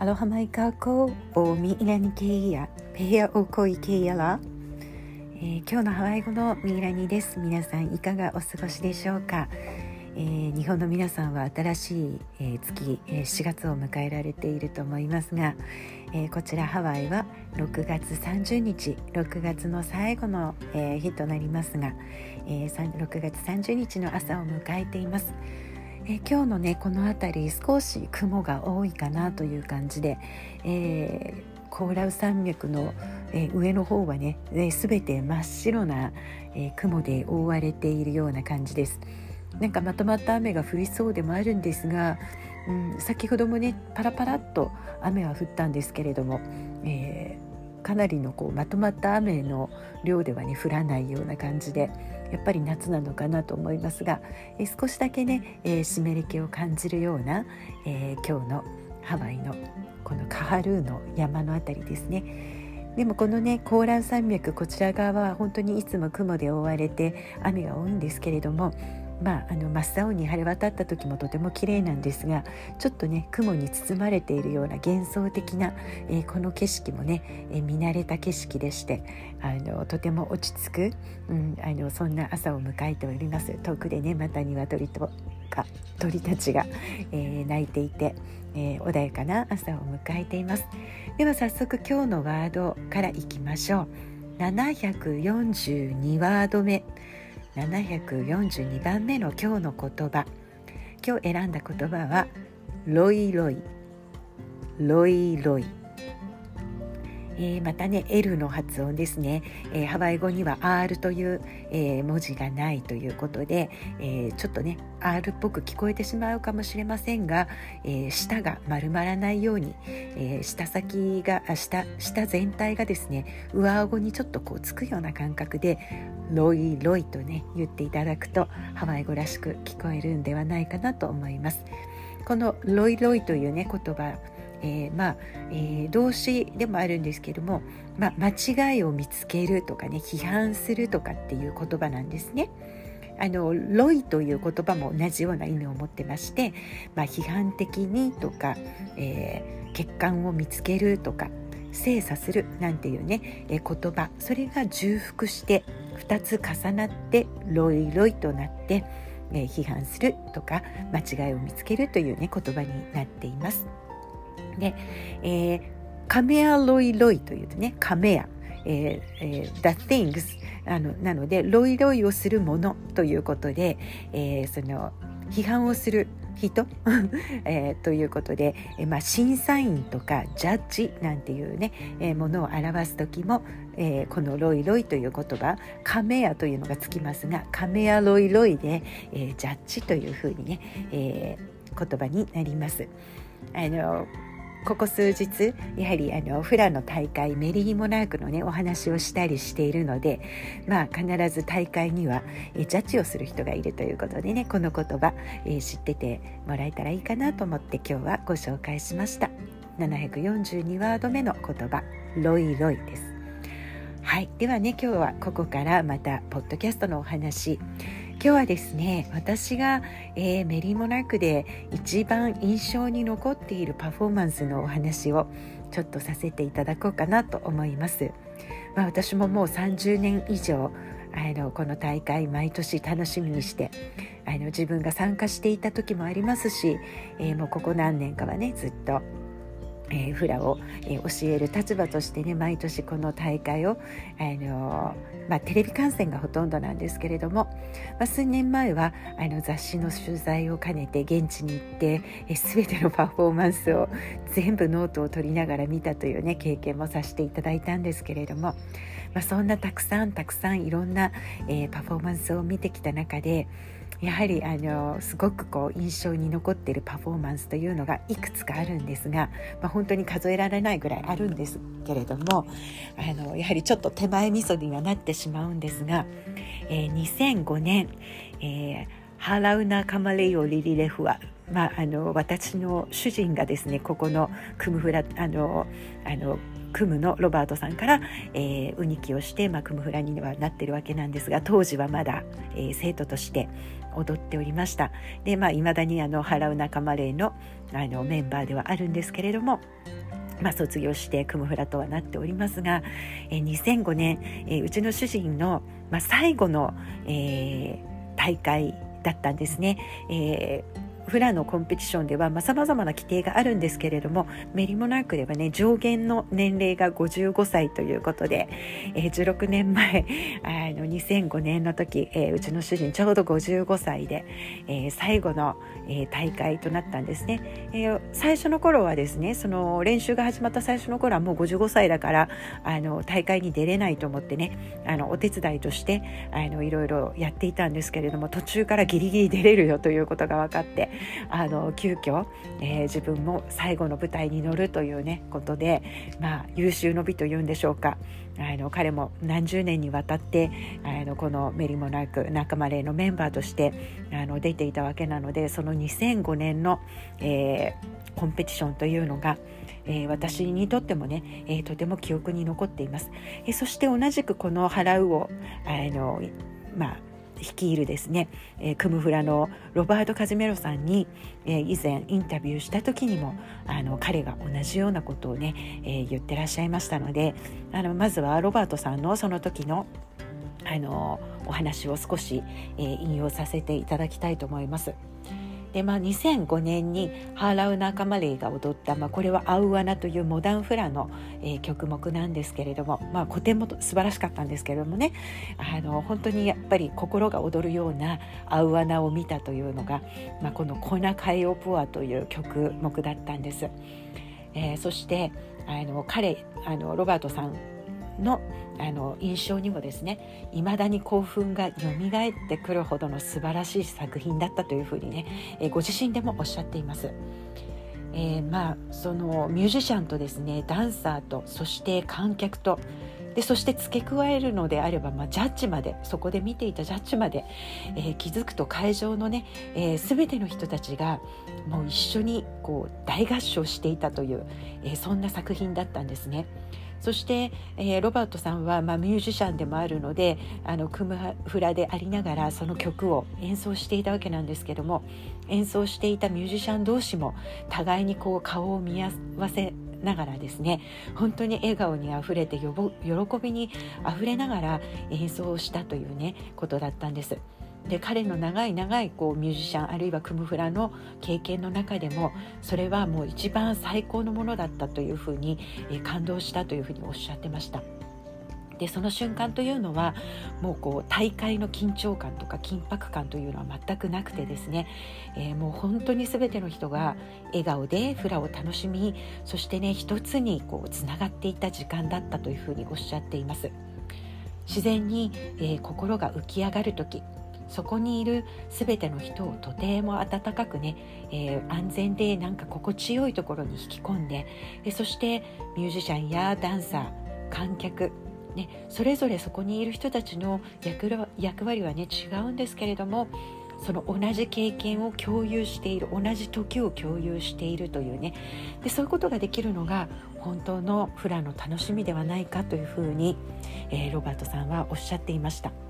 アロハマイカーコおミイラニケイヤペアオコイケイヤラ、えー、今日のハワイ語のミイラニです。皆さんいかがお過ごしでしょうか、えー、日本の皆さんは新しい、えー、月、えー、4月を迎えられていると思いますが、えー、こちらハワイは6月30日6月の最後の、えー、日となりますが、えー、6月30日の朝を迎えています。え今日のねこの辺り少し雲が多いかなという感じで、えー、コーラウ山脈の、えー、上の方はね、えー、全て真っ白な、えー、雲で覆われているような感じです。なんかまとまった雨が降りそうでもあるんですが、うん、先ほどもねパラパラっと雨は降ったんですけれども、え、かなりのこうまとまった雨の量ではね降らないような感じで。やっぱり夏なのかなと思いますが、え少しだけね、えー、湿り気を感じるような、えー、今日のハワイのこのカハルーの山の辺りですね。でもこのねコーラン山脈こちら側は本当にいつも雲で覆われて雨が多いんですけれどもまあ、あの真っ青に晴れ渡った時もとても綺麗なんですがちょっとね雲に包まれているような幻想的な、えー、この景色もね、えー、見慣れた景色でしてあのとても落ち着く、うん、あのそんな朝を迎えております。遠くでねまた鶏とか鳥たちが、えー、鳴いていて、えー、穏やかな朝を迎えています。では早速今日のワードからいきましょう。742ワード目。742番目の今日の言葉。今日選んだ言葉はロイロイ。ロイロイ。えー、またね L の発音ですね、えー、ハワイ語には R という、えー、文字がないということで、えちょっとね R っぽく聞こえてしまうかもしれませんが、え舌が丸まらないように、え舌先が下下全体がですね上顎にちょっとこうつくような感覚でロイロイとね言っていただくとハワイ語らしく聞こえるんではないかなと思います。このロイロイというね言葉えー、まあ、えー、動詞でもあるんですけども、まあ、間違いを見つけるとかね批判するとかっていう言葉なんですね。あのロイという言葉も同じような意味を持ってまして、まあ、批判的にとか、えー、欠陥を見つけるとか精査するなんていうね、えー、言葉それが重複して2つ重なってロイロイとなって、えー、批判するとか間違いを見つけるというね言葉になっています。で、えー、カメアロイロイというとねカメア、えーえー、the things あのなのでロイロイをするものということで、えー、その批判をする人、えー、ということで、えーまあ、審査員とかジャッジなんていうね、えー、ものを表す時も、えー、このロイロイという言葉カメアというのがつきますがカメアロイロイで、えー、ジャッジというふうにね、えー、言葉になります。あのここ数日やはりあのフラの大会メリーモナークのねお話をしたりしているのでまあ必ず大会にはえジャッジをする人がいるということでねこの言葉、え知っててもらえたらいいかなと思って今日はご紹介しました。742ワード目の言葉ロイロイです。はい。ではね今日はここからまたポッドキャストのお話。今日はですね私が、えー、メリーモナークで一番印象に残っているパフォーマンスのお話をちょっとさせていただこうかなと思います。まあ、私ももう30年以上あのこの大会毎年楽しみにしてあの自分が参加していた時もありますし、えー、もうここ何年かはねずっとえー、フラを、えー、教える立場としてね毎年この大会を、あのまあ、テレビ観戦がほとんどなんですけれども、まあ、数年前はあの雑誌の取材を兼ねて現地に行って、えー、全てのパフォーマンスを全部ノートを取りながら見たというね経験もさせていただいたんですけれども、まあ、そんなたくさんたくさんいろんな、えパフォーマンスを見てきた中でやはりあのすごくこう印象に残っているパフォーマンスというのがいくつかあるんですが、まあ、本当に数えられないぐらいあるんですけれどもあのやはりちょっと手前味噌にはなってしまうんですが、えー、2005年、えー、ハラウナ・カマレイオ・リリレフはまあ、あの私の主人がですねここのクムフラあのあのクムのロバートさんから、えー、ウニキをして、まあ、クムフラにはなってるわけなんですが当時はまだ、えー、生徒として、踊っておりましたでまあいまだにあの払う仲間霊のあのメンバーではあるんですけれどもまあ、卒業してクムフラとはなっておりますが、えー、2005年、えー、うちの主人の、まあ、最後の、えー、大会だったんですね。えーフラのコンペティションではさまざ、まな規定があるんですけれどもメリモナークではね上限の年齢が55歳ということで、えー、16年前 あの2005年の時、えー、うちの主人ちょうど55歳で、えー、最後の、えー、大会となったんですね、えー、最初の頃はですねその練習が始まった最初の頃はもう55歳だからあの大会に出れないと思ってねあのお手伝いとしてあのいろいろやっていたんですけれども途中からギリギリ出れるよということが分かってあの急遽、えー、自分も最後の舞台に乗るというねことで、まあ、優秀の美というんでしょうかあの彼も何十年にわたってあのこのメリモナーク仲間例のメンバーとしてあの出ていたわけなのでその2005年の、えー、コンペティションというのがえー、私にとってもね、えー、とても記憶に残っています。えー、そして同じくこの「払う」をあのまあ率いるですね、えー、クムフラのロバート・カジメロさんに、えー、以前インタビューした時にもあの彼が同じようなことをね、えー、言ってらっしゃいましたのであのまずはロバートさんのその時のあのお話を少し、え引用させていただきたいと思います。で、まあ、2005年にハーラウ仲間レイが踊った、まあ、これは「アウアナ」というモダンフラの、えー、曲目なんですけれども、まあ、古典も素晴らしかったんですけれどもねあの本当にやっぱり心が踊るようなアウアナを見たというのが、まあ、この「コナカイオプア」という曲目だったんです。えー、そしてあの彼あのロバートさんのあの印象にもですね未だに興奮が蘇ってくるほどの素晴らしい作品だったというふうにね、えご自身でもおっしゃっています。えー、まあそのミュージシャンとですねダンサーとそして観客とでそして付け加えるのであれば、まあ、ジャッジまでそこで見ていたジャッジまで、えー、気づくと会場のね、えー、全ての人たちがもう一緒にこう大合唱していたという、えー、そんな作品だったんですね。そして、えー、ロバートさんは、まあ、ミュージシャンでもあるのであのクムフラでありながらその曲を演奏していたわけなんですけども演奏していたミュージシャン同士も互いにこう顔を見合わせながらですね本当に笑顔にあふれて喜びにあふれながら演奏をしたというねことだったんです。で彼の長い長いこうミュージシャンあるいはクムフラの経験の中でもそれはもう一番最高のものだったというふうに、え感動したというふうにおっしゃってました。でその瞬間というのはもうこう大会の緊張感とか緊迫感というのは全くなくてですね、えー、もう本当に全ての人が笑顔でフラを楽しみそしてね一つにこうつながっていた時間だったというふうにおっしゃっています。自然に、えー、心が浮き上がる時そこにいる全ての人をとても温かくね、えー、安全でなんか心地よいところに引き込んででそしてミュージシャンやダンサー観客ね、それぞれそこにいる人たちの役割はね違うんですけれどもその同じ経験を共有している同じ時を共有しているというねでそういうことができるのが本当のフラの楽しみではないかというふうに、えー、ロバートさんはおっしゃっていました。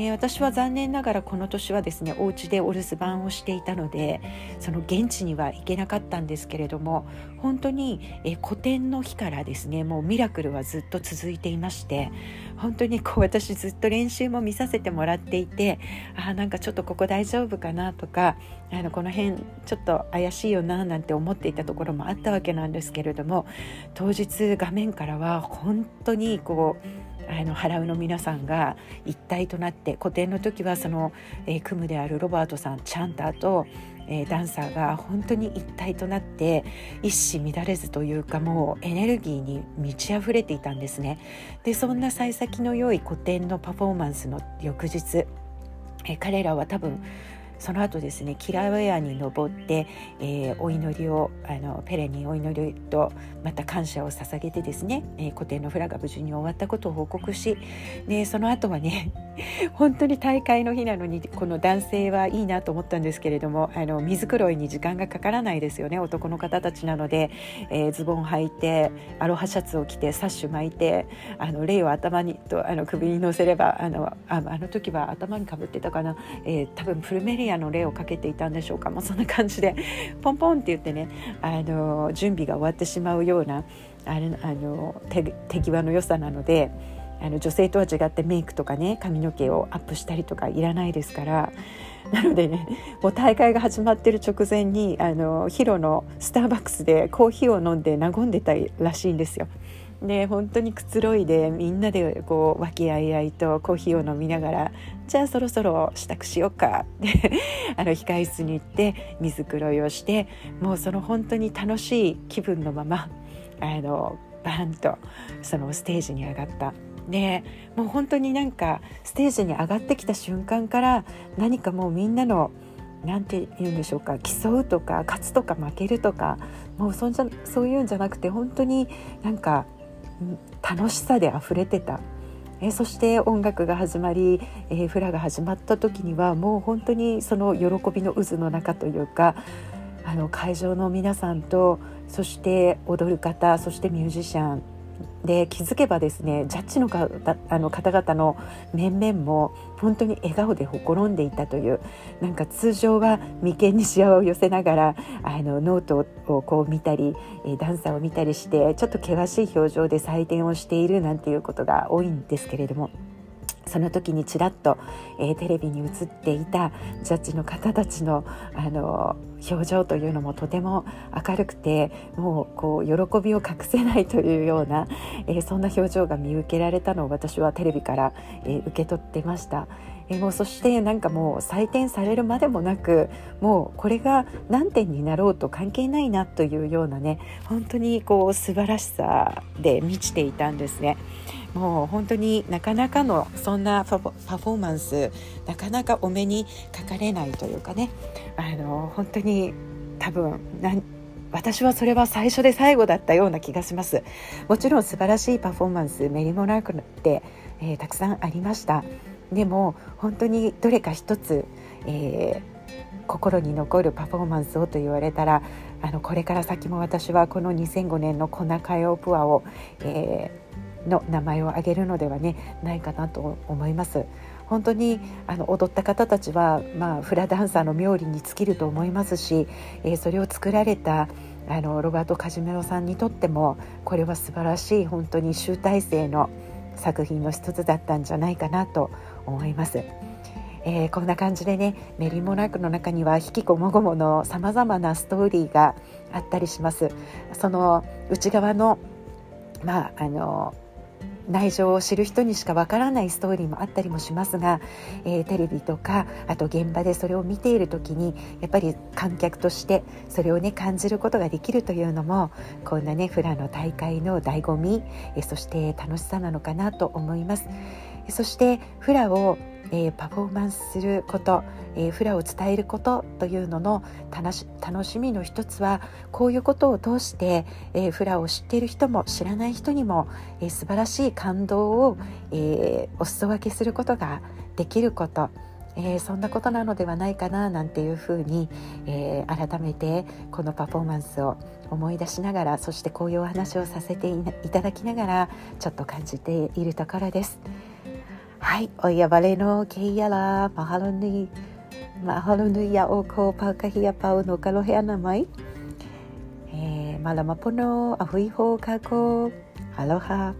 え、私は残念ながらこの年はですねお家でお留守番をしていたのでその現地には行けなかったんですけれども本当に、えー、古典の日からですねもうミラクルはずっと続いていまして本当にこう私ずっと練習も見させてもらっていてあなんかちょっとここ大丈夫かなとかあのこの辺ちょっと怪しいよななんて思っていたところもあったわけなんですけれども当日画面からは本当にこうあの払うの皆さんが一体となって古典の時はその、えー、組むであるロバートさんチャンターと、えー、ダンサーが本当に一体となって一糸乱れずというかもうエネルギーに満ち溢れていたんですね。でそんな幸先の良い古典のパフォーマンスの翌日、えー、彼らは多分その後ですねキラウェアに登って、えー、お祈りをあのペレにお祈りとまた感謝を捧げてですね、えー、古典のフラが無事に終わったことを報告しでその後はね 本当に大会の日なのにこの男性はいいなと思ったんですけれどもあの水黒いに時間がかからないですよね男の方たちなので、えー、ズボン履いてアロハシャツを着てサッシュ巻いてあの霊を頭にとあの首に乗せればあのああの時は頭にかぶってたかな、えー、多分プルメリアの霊をかけていたんでしょうかもうそんな感じでポンポンって言ってねあの準備が終わってしまうようなあれあの手手際の良さなので。あの女性とは違ってメイクとかね髪の毛をアップしたりとかいらないですからなのでねもう大会が始まってる直前にあのヒロのスターバックスでコーヒーを飲んで和んでたらしいんですよ。で本当にくつろいでみんなでこう和気あいあいとコーヒーを飲みながらじゃあそろそろ支度しようかってあの控室に行って水黒いをしてもうその本当に楽しい気分のままあのバーンとそのステージに上がった。でもう本当になんかステージに上がってきた瞬間から何かもうみんなの何て言うんでしょうか競うとか勝つとか負けるとかもうそんじゃそういうんじゃなくて本当になんか楽しさで溢れてた。えそして音楽が始まり、えー、フラが始まった時にはもう本当にその喜びの渦の中というかあの会場の皆さんとそして踊る方そしてミュージシャンで気づけばですねジャッジのかあの方々の面々も本当に笑顔でほころんでいたというなんか通常は眉間にしわを寄せながらあのノートをこう見たりダンサーを見たりしてちょっと険しい表情で採点をしているなんていうことが多いんですけれども。その時にちらっと、えー、テレビに映っていたジャッジの方たちのあの表情というのもとても明るくてもうこう喜びを隠せないというような、えー、そんな表情が見受けられたのを私はテレビから、えー、受け取ってました。えー、もうそしてなんかもう採点されるまでもなくもうこれが何点になろうと関係ないなというようなね本当にこう素晴らしさで満ちていたんですね。もう本当になかなかのそんなパフォーマンスなかなかお目にかかれないというかね。あの本当に多分私はそれは最初で最後だったような気がします。もちろん素晴らしいパフォーマンスメリモナークって、えー、たくさんありました。でも本当にどれか一つ、えー、心に残るパフォーマンスをと言われたらあのこれから先も私はこの2005年の「コナカヨプアを」えーの名前を挙げるのではねないかなと思います。本当にあの踊った方たちは、まあ、フラダンサーの冥利に尽きると思いますし、えー、それを作られたあのロバート・カジメロさんにとってもこれは素晴らしい本当に集大成の作品の一つだったんじゃないかなと思います。えー、こんな感じでねメリーモナークの中には引きこもごものさまざまなストーリーがあったりします。その内側のまああの内情を知る人にしかわからないストーリーもあったりもしますが、えー、テレビとかあと現場でそれを見ている時にやっぱり観客としてそれをね感じることができるというのもこんなねフラの大会の醍醐味、えー、そして楽しさなのかなと思います。そしてフラをえー、パフォーマンスすること、えー、フラを伝えることというのの楽しみの一つはこういうことを通して、えー、フラを知っている人も知らない人にも、えー、素晴らしい感動を、えお裾分けすることができること。えー、そんなことなのではないかななんていうふうに、えー、改めてこのパフォーマンスを思い出しながらそしてこういうお話をさせていただきながらちょっと感じているところです。はい、おやばれのけいやら、マハロヌイ、マハロヌイやおこ、パカヒヤパウのカロヘアナマイ、マラマポノ、アフイホーカコ、アロハ。